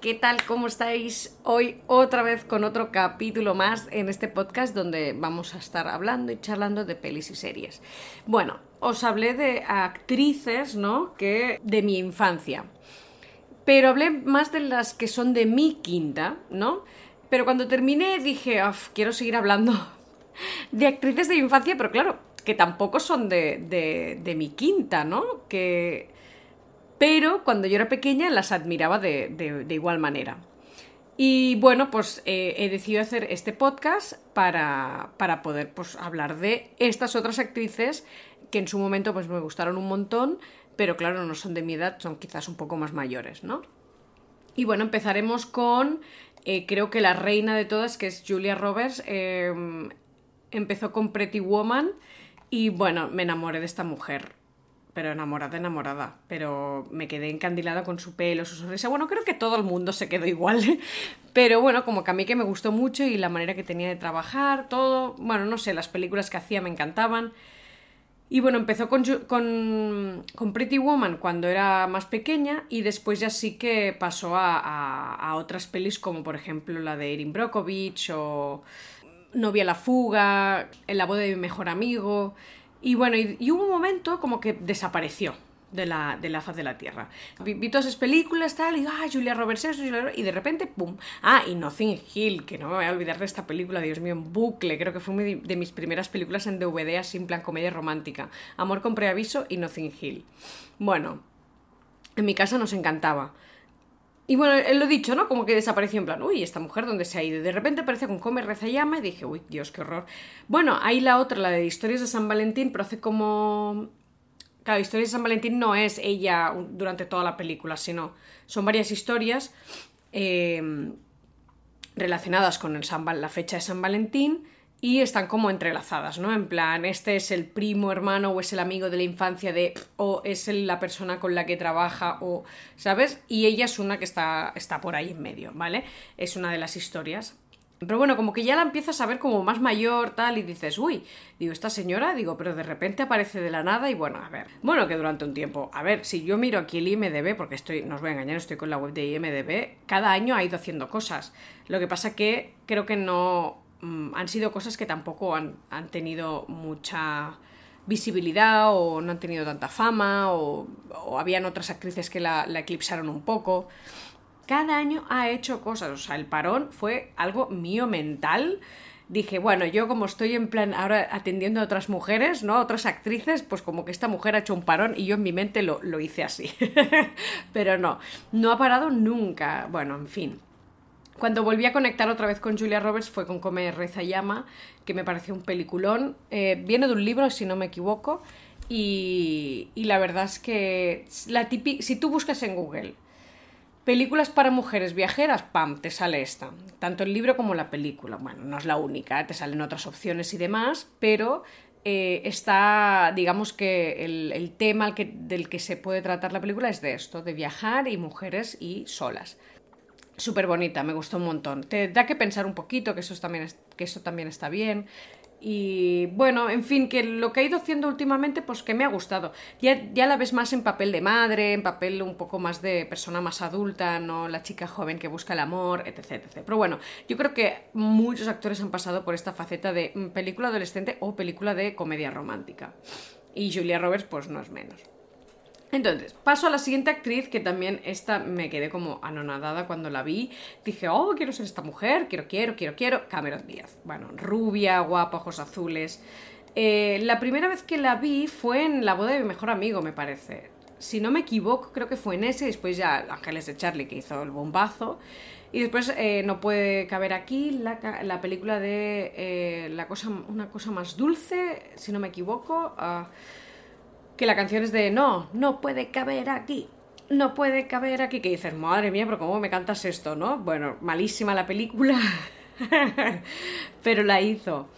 ¿qué tal? ¿Cómo estáis? Hoy otra vez con otro capítulo más en este podcast donde vamos a estar hablando y charlando de pelis y series. Bueno, os hablé de actrices, ¿no? Que de mi infancia. Pero hablé más de las que son de mi quinta, ¿no? Pero cuando terminé dije, quiero seguir hablando de actrices de mi infancia, pero claro, que tampoco son de, de, de mi quinta, ¿no? Que pero cuando yo era pequeña las admiraba de, igual manera. Y bueno, pues eh, he decidido hacer este podcast para, poder pues, hablar de estas otras actrices que en su momento pues, me gustaron un montón, pero claro, no son de mi edad, son quizás un poco más mayores, ¿no? Y bueno, empezaremos con, eh, creo que la reina de todas, que es Julia Roberts. Em, empezó con Pretty Woman y bueno, me enamoré de esta mujer pero enamorada, enamorada. Pero me quedé encandilada con su pelo, su sonrisa. Bueno, creo que todo el mundo se quedó igual. Pero bueno, como que a mí que me gustó mucho y la manera que tenía de trabajar, todo. Bueno, no sé, las películas que hacía me encantaban. Y bueno, empezó con, con, Pretty Woman cuando era más pequeña y después ya sí que pasó a, a, otras pelis como por ejemplo la de Erin Brockovich o Novia la fuga, En la boda de mi mejor amigo. Y bueno, y, hubo un momento como que desapareció de la, de la faz de la Tierra. Vi, todas esas películas, tal, y ah, Julia Roberts, y de repente, ¡pum! Ah, y Nothing Hill, que no me voy a olvidar de esta película, Dios mío, en bucle, creo que fue una de mis primeras películas en DVD, así en plan comedia romántica. Amor con preaviso y Nothing Hill. Bueno, en mi casa nos encantaba. Y bueno, él lo dicho, ¿no? Como que desapareció en plan, uy, esta mujer, ¿dónde se ha ido? De repente aparece con Come, Reza, Llama y dije, uy, Dios, qué horror. Bueno, ahí la otra, la de Historias de San Valentín, pero hace como... Claro, Historias de San Valentín no es ella durante toda la película, sino son varias historias eh, relacionadas con el San, la fecha de San Valentín y están como entrelazadas, ¿no? En plan, este es el primo hermano o es el amigo de la infancia de o es la persona con la que trabaja o, ¿sabes? Y ella es una que está, está por ahí en medio, ¿vale? Es una de las historias. Pero bueno, como que ya la empiezas a ver como más mayor, tal, y dices, uy, digo, esta señora, digo, pero de repente aparece de la nada y bueno, a ver. Bueno, que durante un tiempo, a ver, si yo miro aquí el IMDB, porque estoy, no os voy a engañar, estoy con la web de IMDB, cada año ha ido haciendo cosas. Lo que pasa que creo que no, Mm, han sido cosas que tampoco han, tenido mucha visibilidad o no han tenido tanta fama o, habían otras actrices que la, eclipsaron un poco. Cada año ha hecho cosas, o sea, el parón fue algo mío mental. Dije, bueno, yo como estoy en plan ahora atendiendo a otras mujeres, ¿no? A otras actrices, pues como que esta mujer ha hecho un parón y yo en mi mente lo, lo hice así. Pero no, no ha parado nunca. Bueno, en fin. Cuando volví a conectar otra vez con Julia Roberts fue con Come, Reza, Llama, que me pareció un peliculón. Eh, viene de un libro, si no me equivoco, y, la verdad es que la si tú buscas en Google películas para mujeres viajeras, ¡pam!, te sale esta. Tanto el libro como la película. Bueno, no es la única, te salen otras opciones y demás, pero eh, está, digamos que el, tema del que se puede tratar la película es de esto, de viajar y mujeres y solas súper bonita, me gustó un montón. Te da que pensar un poquito, que eso también, que eso también está bien. Y bueno, en fin, que lo que ha ido haciendo últimamente, pues que me ha gustado. Ya, ya la ves más en papel de madre, en papel un poco más de persona más adulta, ¿no? La chica joven que busca el amor, etc, etc. Pero bueno, yo creo que muchos actores han pasado por esta faceta de mm, película adolescente o película de comedia romántica. Y Julia Roberts, pues no es menos. Entonces, paso a la siguiente actriz, que también esta me quedé como anonadada cuando la vi. Dije, oh, quiero ser esta mujer, quiero, quiero, quiero, quiero. Cameron Díaz. Bueno, rubia, guapa, ojos azules. Eh, la primera vez que la vi fue en la boda de mi mejor amigo, me parece. Si no me equivoco, creo que fue en ese, después ya Ángeles de Charlie, que hizo el bombazo. Y después eh, no puede caber aquí la, película de eh, la cosa, una cosa más dulce, si no me equivoco. Uh, que la canción es de no, no puede caber aquí, no puede caber aquí, que dices, madre mía, pero ¿cómo me cantas esto, no? Bueno, malísima la película, pero la hizo.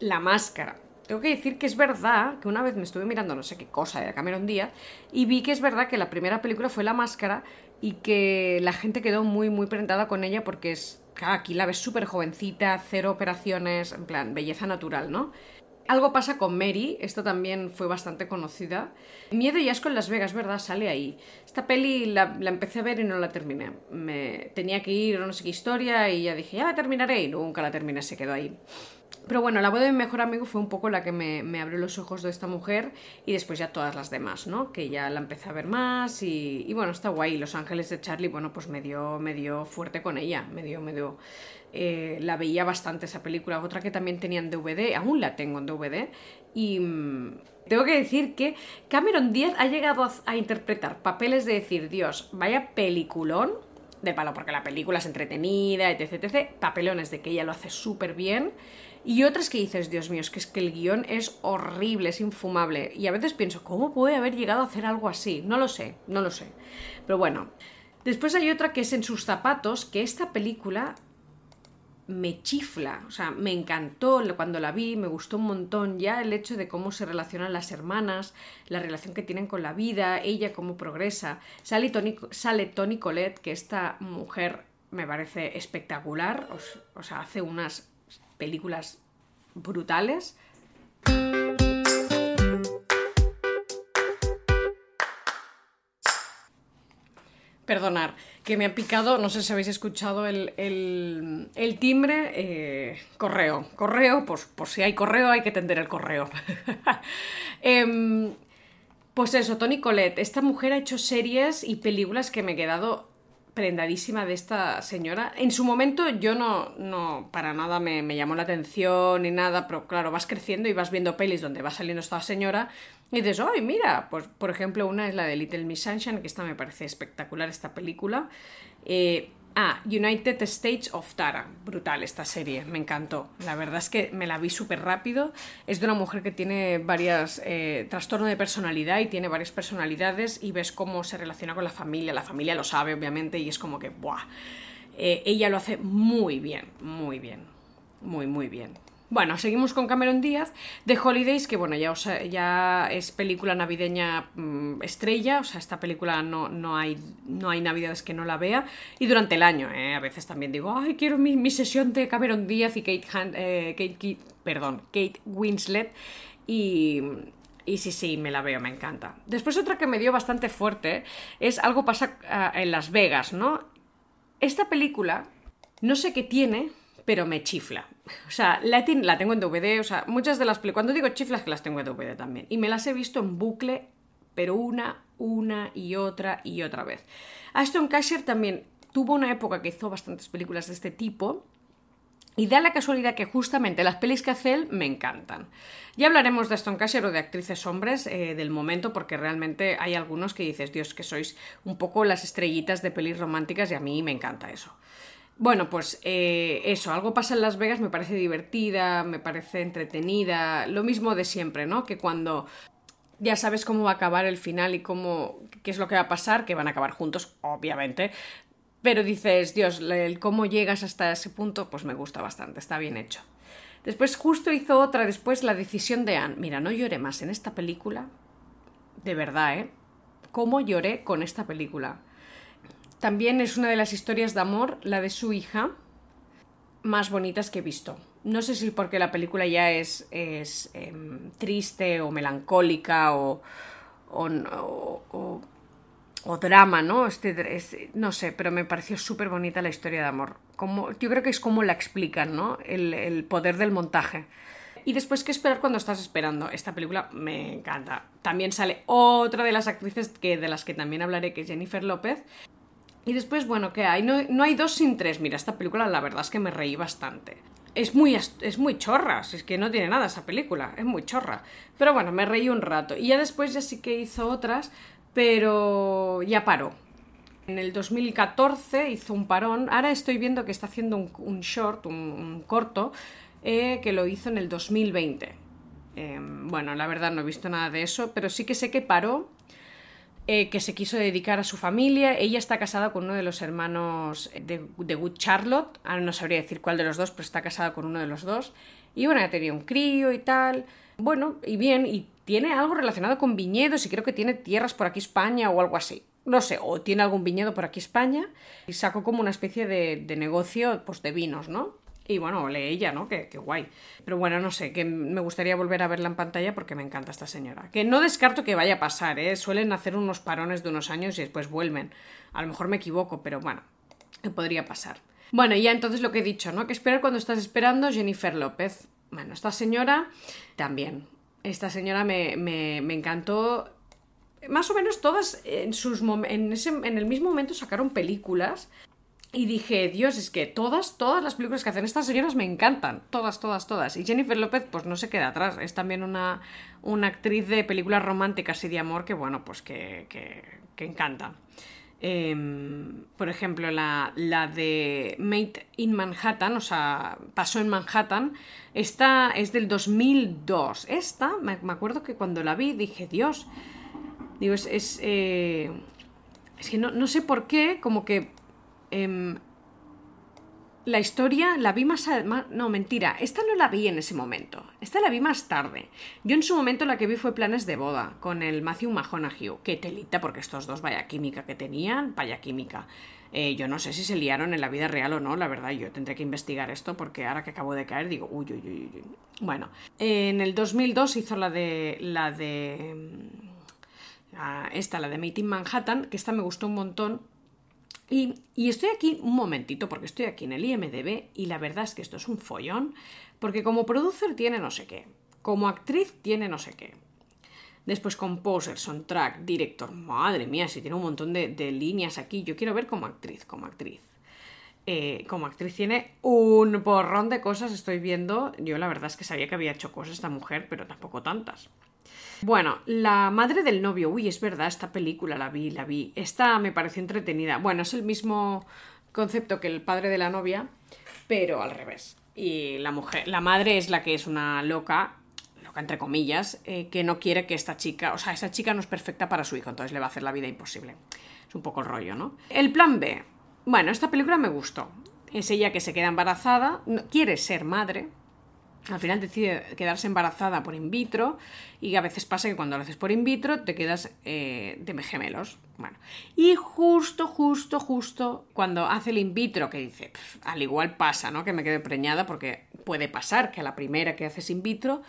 La máscara. Tengo que decir que es verdad que una vez me estuve mirando no sé qué cosa de Cameron Díaz y vi que es verdad que la primera película fue La Máscara y que la gente quedó muy, muy prentada con ella porque es, aquí la ves súper jovencita, cero operaciones, en plan, belleza natural, ¿no? Algo pasa con Mary, esto también fue bastante conocida. Miedo y asco en Las Vegas, ¿verdad? Sale ahí. Esta peli la, empecé a ver y no la terminé. Me tenía que ir no sé qué historia y ya dije, ya la terminaré y nunca la terminé, se quedó ahí. Pero bueno, la boda de mi mejor amigo fue un poco la que me, abrió los ojos de esta mujer y después ya todas las demás, ¿no? Que ya la empecé a ver más y, y bueno, está guay. Los Ángeles de Charlie, bueno, pues me dio, me dio fuerte con ella, me dio, me dio... Eh, la veía bastante esa película. Otra que también tenía en DVD, aún la tengo en DVD. Y mm, tengo que decir que Cameron Díaz ha llegado a, interpretar papeles de decir, Dios, vaya peliculón de palo, porque la película es entretenida, etc, etc. Papelones de que ella lo hace súper bien. Y otras que dices, Dios mío, es que es que el guion es horrible, es infumable. Y a veces pienso, ¿cómo puede haber llegado a hacer algo así? No lo sé, no lo sé. Pero bueno. Después hay otra que es En sus zapatos, que esta película me chifla, o sea, me encantó cuando la vi, me gustó un montón ya el hecho de cómo se relacionan las hermanas, la relación que tienen con la vida, ella cómo progresa. Sale Tony, sale Colette, que esta mujer me parece espectacular, o sea, hace unas películas brutales. Perdonar, que me ha picado, no sé si habéis escuchado el, timbre, eh, correo, correo, pues por si hay correo hay que tender el correo. Em, pues eso, Tony Colette, esta mujer ha hecho series y películas que me he quedado prendadísima de esta señora. En su momento yo no, no para nada me, llamó la atención ni nada, pero claro, vas creciendo y vas viendo pelis donde va saliendo esta señora y dices, ¡ay, mira! Pues por ejemplo, una es la de Little Miss Sunshine, que esta me parece espectacular, esta película. Eh, Ah, United States of Tara. Brutal esta serie, me encantó. La verdad es que me la vi súper rápido. Es de una mujer que tiene varias eh, trastornos de personalidad y tiene varias personalidades y ves cómo se relaciona con la familia. La familia lo sabe, obviamente, y es como que, ¡buah! Eh, ella lo hace muy bien, muy bien. Muy, muy bien. Bueno, seguimos con Cameron Díaz de Holidays, que bueno, ya, ya es película navideña mm, estrella, o sea, esta película no, no, hay, no hay navidades que no la vea, y durante el año, ¿eh? a veces también digo, ay, quiero mi, sesión de Cameron Díaz y Kate, eh, Kate, perdón, Kate Winslet, y, y sí, sí, me la veo, me encanta. Después otra que me dio bastante fuerte es Algo pasa ah, en Las Vegas, ¿no? Esta película, no sé qué tiene, pero me chifla. O sea, la, la tengo en DVD, o sea, muchas de las películas, cuando digo chiflas, que las tengo en DVD también. Y me las he visto en bucle, pero una, una y otra y otra vez. Aston Kutcher también tuvo una época que hizo bastantes películas de este tipo. Y da la casualidad que justamente las pelis que hace él me encantan. Ya hablaremos de Aston Kutcher o de actrices hombres eh, del momento, porque realmente hay algunos que dices, Dios, que sois un poco las estrellitas de pelis románticas y a mí me encanta eso. Bueno, pues eh, eso, algo pasa en Las Vegas, me parece divertida, me parece entretenida, lo mismo de siempre, ¿no? Que cuando ya sabes cómo va a acabar el final y cómo, qué es lo que va a pasar, que van a acabar juntos, obviamente, pero dices, Dios, el cómo llegas hasta ese punto, pues me gusta bastante, está bien hecho. Después justo hizo otra, después la decisión de Anne. Mira, no lloré más en esta película, de verdad, ¿eh? ¿Cómo lloré con esta película? También es una de las historias de amor, la de su hija, más bonitas que he visto. No sé si porque la película ya es, es em, triste o melancólica o, o, drama, ¿no? Este, no sé, pero me pareció súper bonita la historia de amor. Como, yo creo que es como la explican, ¿no? El, el poder del montaje. Y después, ¿qué esperar cuando estás esperando? Esta película me encanta. También sale otra de las actrices que, de las que también hablaré, que es Jennifer López. Y después, bueno, ¿qué hay? No, hay dos sin tres. Mira, esta película la verdad es que me reí bastante. Es muy, es muy chorra, es que no tiene nada esa película, es muy chorra. Pero bueno, me reí un rato. Y ya después ya sí que hizo otras, pero ya paró. En el 2014 hizo un parón. Ahora estoy viendo que está haciendo un, short, un, corto, eh, que lo hizo en el 2020. Em, bueno, la verdad no he visto nada de eso, pero sí que sé que paró eh, que se quiso dedicar a su familia. Ella está casada con uno de los hermanos de, de Good Charlotte. No sabría decir cuál de los dos, pero está casada con uno de los dos. Y bueno, ya tenía un crío y tal. Bueno, y bien, y tiene algo relacionado con viñedos y creo que tiene tierras por aquí España o algo así. No sé, o tiene algún viñedo por aquí España y sacó como una especie de, de negocio pues, de vinos, ¿no? Y bueno, lee ella, ¿no? Qué, guay. Pero bueno, no sé, que me gustaría volver a verla en pantalla porque me encanta esta señora. Que no descarto que vaya a pasar, ¿eh? Suelen hacer unos parones de unos años y después vuelven. A lo mejor me equivoco, pero bueno, podría pasar. Bueno, ya entonces lo que he dicho, ¿no? Que esperar cuando estás esperando Jennifer López. Bueno, esta señora también. Esta señora me, me, me encantó más o menos todas en, sus en, ese, en el mismo momento sacaron películas y dije, Dios, es que todas, todas las películas que hacen estas señoras me encantan. Todas, todas, todas. Y Jennifer López, pues no se queda atrás. Es también una, una actriz de películas románticas y de amor que, bueno, pues que, que, encanta. Em, por ejemplo, la, la, de Made in Manhattan, o sea, pasó en Manhattan, esta es del 2002. Esta, me, acuerdo que cuando la vi dije, Dios, digo, es, es, eh, es que no, no, sé por qué, como que Em, la historia la vi más, No, mentira. Esta no la vi en ese momento. Esta la vi más tarde. Yo en su momento la que vi fue Planes de Boda, con el Matthew McConaughey. Qué telita, porque estos dos vaya química que tenían, vaya química. Eh, yo no sé si se liaron en la vida real o no, la verdad. Yo tendré que investigar esto porque ahora que acabo de caer digo, uy, uy, uy, uy. Bueno, en el 2002 hizo la de... La de... Ah, esta, la de Made Manhattan, que esta me gustó un montón y, estoy aquí un momentito, porque estoy aquí en el IMDB y la verdad es que esto es un follón, porque como producer tiene no sé qué, como actriz tiene no sé qué. Después composer, soundtrack, director, madre mía, si tiene un montón de, líneas aquí, yo quiero ver como actriz, como actriz. Eh, como actriz tiene un porrón de cosas, estoy viendo, yo la verdad es que sabía que había hecho cosas esta mujer, pero tampoco tantas. Bueno, la madre del novio. Uy, es verdad, esta película la vi, la vi. Esta me pareció entretenida. Bueno, es el mismo concepto que el padre de la novia, pero al revés. Y la mujer, la madre es la que es una loca, loca entre comillas, eh, que no quiere que esta chica, o sea, esa chica no es perfecta para su hijo, entonces le va a hacer la vida imposible. Es un poco el rollo, ¿no? El plan B. Bueno, esta película me gustó. Es ella que se queda embarazada, quiere ser madre, al final decide quedarse embarazada por in vitro y a veces pasa que cuando lo haces por in vitro te quedas eh, de gemelos. Bueno, y justo, justo, justo cuando hace el in vitro, que dice, al igual pasa, ¿no? Que me quede preñada porque puede pasar que a la primera que haces in vitro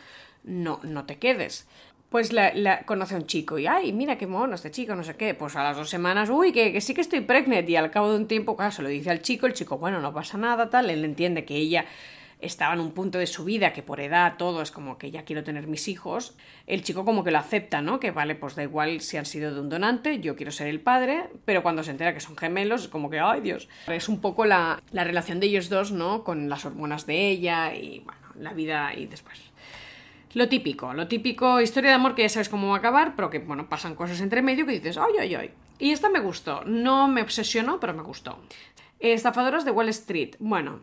no, no te quedes. Pues la, conoce a un chico y, ay, mira qué mono este chico, no sé qué. Pues a las dos semanas, uy, que, que sí que estoy pregnant. Y al cabo de un tiempo, claro, se lo dice al chico, el chico, bueno, no pasa nada, tal. Él entiende que ella estaba en un punto de su vida que por edad todo es como que ya quiero tener mis hijos, el chico como que lo acepta, ¿no? Que vale, pues da igual si han sido de un donante, yo quiero ser el padre, pero cuando se entera que son gemelos es como que, ay Dios, es un poco la, la relación de ellos dos, ¿no? Con las hormonas de ella y bueno, la vida y después. Lo típico, lo típico, historia de amor que ya sabes cómo va a acabar, pero que, bueno, pasan cosas entre medio que dices, ay, ay, ay. Y esta me gustó, no me obsesionó, pero me gustó. Estafadoras de Wall Street. Bueno,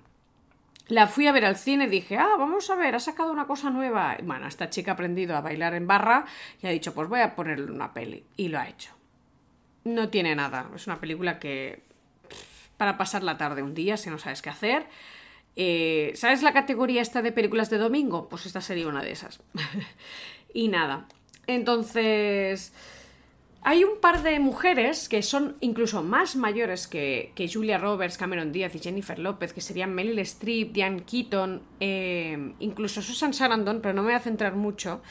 la fui a ver al cine y dije, ah, vamos a ver, ha sacado una cosa nueva. Bueno, esta chica ha aprendido a bailar en barra y ha dicho, pues voy a ponerle una peli. Y lo ha hecho. No tiene nada. Es una película que. para pasar la tarde un día, si no sabes qué hacer. Eh, ¿Sabes la categoría esta de películas de domingo? Pues esta sería una de esas. y nada. Entonces. Hay un par de mujeres que son incluso más mayores que, Julia Roberts, Cameron Diaz y Jennifer López, que serían Meryl Streep, Diane Keaton, eh, incluso Susan Sarandon, pero no me voy a centrar mucho.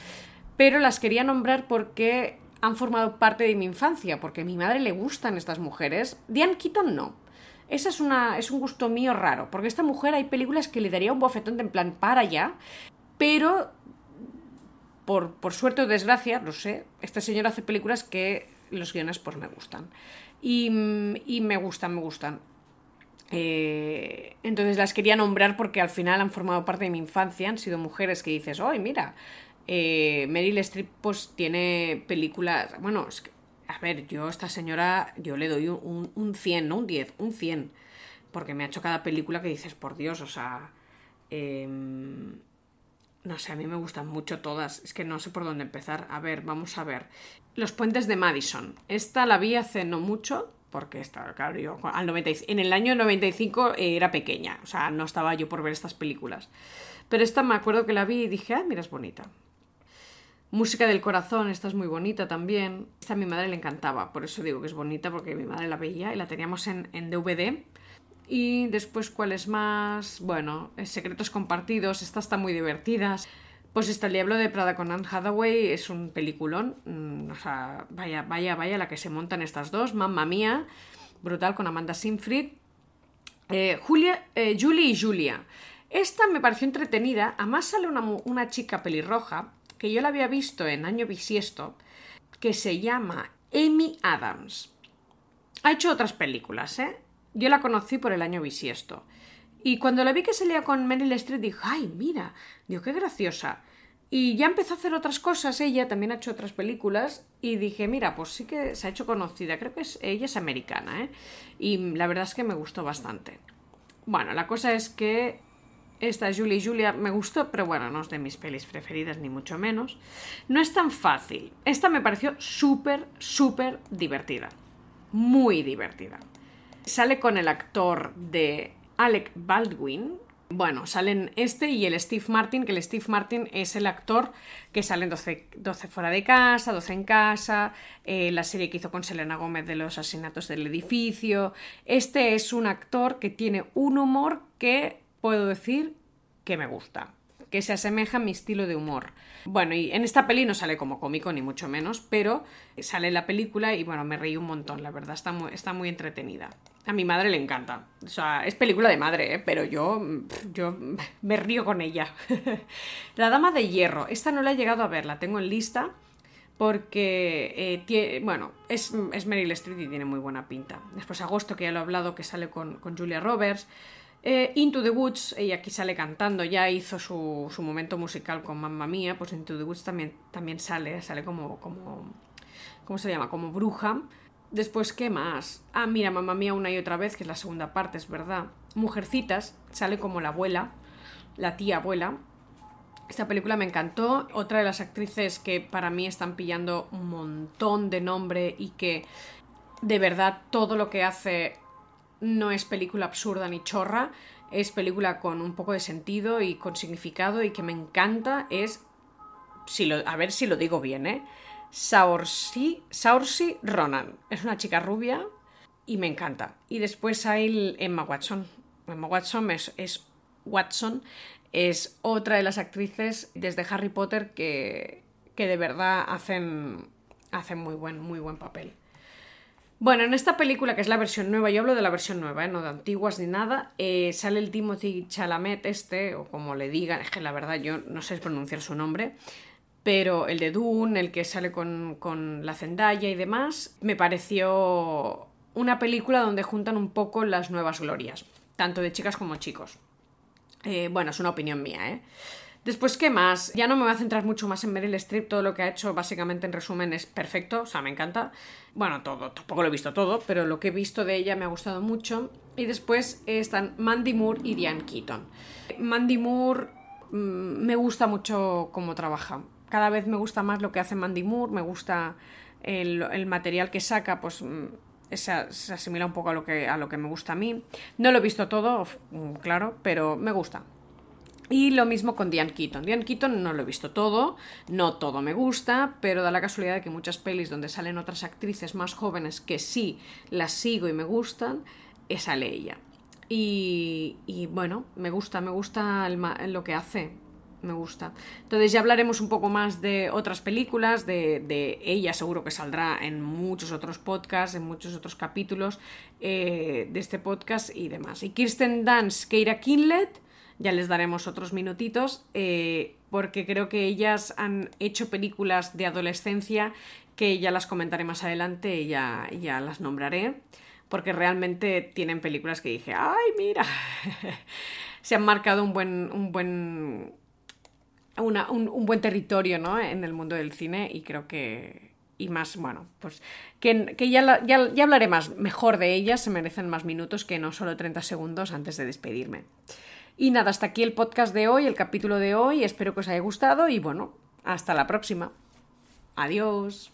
Pero las quería nombrar porque han formado parte de mi infancia, porque a mi madre le gustan estas mujeres. Diane Keaton no. Esa es, una, es un gusto mío raro, porque esta mujer hay películas que le daría un bofetón de en plan para allá, pero por, suerte o desgracia, no sé, esta señora hace películas que los guiones pues me gustan. Y, me gustan, me gustan. Eh, entonces las quería nombrar porque al final han formado parte de mi infancia, han sido mujeres que dices, ¡ay, mira! Eh, Meryl Streep pues tiene películas, bueno, a ver, yo a esta señora, yo le doy un, un 100, no un 10, un 100, porque me ha hecho cada película que dices, por Dios, o sea... Em, no sé, a mí me gustan mucho todas. Es que no sé por dónde empezar. A ver, vamos a ver. Los puentes de Madison. Esta la vi hace no mucho, porque estaba, claro, yo al 90, en el año 95 era pequeña. O sea, no estaba yo por ver estas películas. Pero esta me acuerdo que la vi y dije, ah, mira, es bonita. Música del corazón, esta es muy bonita también. Esta a mi madre le encantaba, por eso digo que es bonita, porque mi madre la veía y la teníamos en, en DVD Y después, ¿cuáles más? Bueno, Secretos Compartidos, esta está muy divertida. Pues está El Diablo de Prada con Anne Hathaway, es un peliculón. Mm, o sea, vaya, vaya, vaya la que se montan estas dos. Mamma mía, brutal con Amanda Sinfried. Eh, Julia, eh, Julie y Julia. Esta me pareció entretenida. Además sale una, una chica pelirroja que yo la había visto en Año Bisiesto, que se llama Amy Adams. Ha hecho otras películas, ¿eh? Yo la conocí por el año bisiesto. Y cuando la vi que salía con Meryl Streep, dije, ay, mira, digo, qué graciosa. Y ya empezó a hacer otras cosas, ella también ha hecho otras películas, y dije, mira, pues sí que se ha hecho conocida, creo que es, ella es americana, ¿eh? Y la verdad es que me gustó bastante. Bueno, la cosa es que esta Julia y Julia me gustó, pero bueno, no es de mis pelis preferidas, ni mucho menos. No es tan fácil. Esta me pareció súper, súper divertida. Muy divertida. Sale con el actor de Alec Baldwin. Bueno, salen este y el Steve Martin, que el Steve Martin es el actor que sale en 12, fuera de casa, 12 en casa, eh, la serie que hizo con Selena Gómez de los asesinatos del edificio. Este es un actor que tiene un humor que puedo decir que me gusta que se asemeja a mi estilo de humor. Bueno, y en esta peli no sale como cómico, ni mucho menos, pero sale la película y bueno, me reí un montón, la verdad, está muy, entretenida. A mi madre le encanta. O sea, es película de madre, ¿eh? pero yo, yo me río con ella. la Dama de Hierro, esta no la he llegado a ver, la tengo en lista porque, eh, bueno, es, es Meryl Streep y tiene muy buena pinta. Después Agosto, que ya lo he hablado, que sale con, con Julia Roberts. Eh, Into the Woods, ella aquí sale cantando, ya hizo su, momento musical con Mamma Mía, pues Into the Woods también, también sale, sale como, como, ¿cómo se llama? Como bruja. Después, ¿qué más? Ah, mira, Mamma Mía una y otra vez, que es la segunda parte, es verdad. Mujercitas, sale como la abuela, la tía abuela. Esta película me encantó. Otra de las actrices que para mí están pillando un montón de nombre y que de verdad todo lo que hace no es película absurda ni chorra, es película con un poco de sentido y con significado y que me encanta es, si lo, a ver si lo digo bien, ¿eh? Saoirse, Ronan. Es una chica rubia y me encanta. Y después hay Emma Watson. Emma Watson es, es Watson, es otra de las actrices desde Harry Potter que, que de verdad hacen, hacen muy, buen, muy buen papel. Bueno, en esta película, que es la versión nueva, yo hablo de la versión nueva, ¿eh? no de antiguas ni nada, eh, sale el Timothy Chalamet este, o como le digan, es que la verdad yo no sé pronunciar su nombre, pero el de Dune, el que sale con, con la Zendaya y demás, me pareció una película donde juntan un poco las nuevas glorias, tanto de chicas como chicos. Eh, bueno, es una opinión mía, ¿eh? Después, ¿qué más? Ya no me voy a centrar mucho más en Meryl Streep, todo lo que ha hecho básicamente en resumen es perfecto, o sea, me encanta. Bueno, todo, tampoco lo he visto todo, pero lo que he visto de ella me ha gustado mucho. Y después están Mandy Moore y Diane Keaton. Mandy Moore mm, me gusta mucho cómo trabaja. Cada vez me gusta más lo que hace Mandy Moore, me gusta el, material que saca, pues mm, se, asimila un poco a lo, que, a lo que me gusta a mí. No lo he visto todo, mm, claro, pero me gusta. Y lo mismo con Diane Keaton. Diane Keaton no lo he visto todo, no todo me gusta, pero da la casualidad de que muchas pelis donde salen otras actrices más jóvenes que sí las sigo y me gustan, sale ella. Y, y bueno, me gusta, me gusta lo que hace, me gusta. Entonces ya hablaremos un poco más de otras películas, de, de, ella seguro que saldrá en muchos otros podcasts, en muchos otros capítulos eh, de este podcast y demás. Y Kirsten Dunst, Keira Kinlet ya les daremos otros minutitos, eh, porque creo que ellas han hecho películas de adolescencia que ya las comentaré más adelante y ya, ya las nombraré, porque realmente tienen películas que dije, ay, mira, se han marcado un buen, un buen, un, buen territorio ¿no? en el mundo del cine y creo que, y más, bueno, pues que, que ya, ya, ya, hablaré más, mejor de ellas, se merecen más minutos que no solo 30 segundos antes de despedirme. Y nada, hasta aquí el podcast de hoy, el capítulo de hoy. Espero que os haya gustado y bueno, hasta la próxima. Adiós.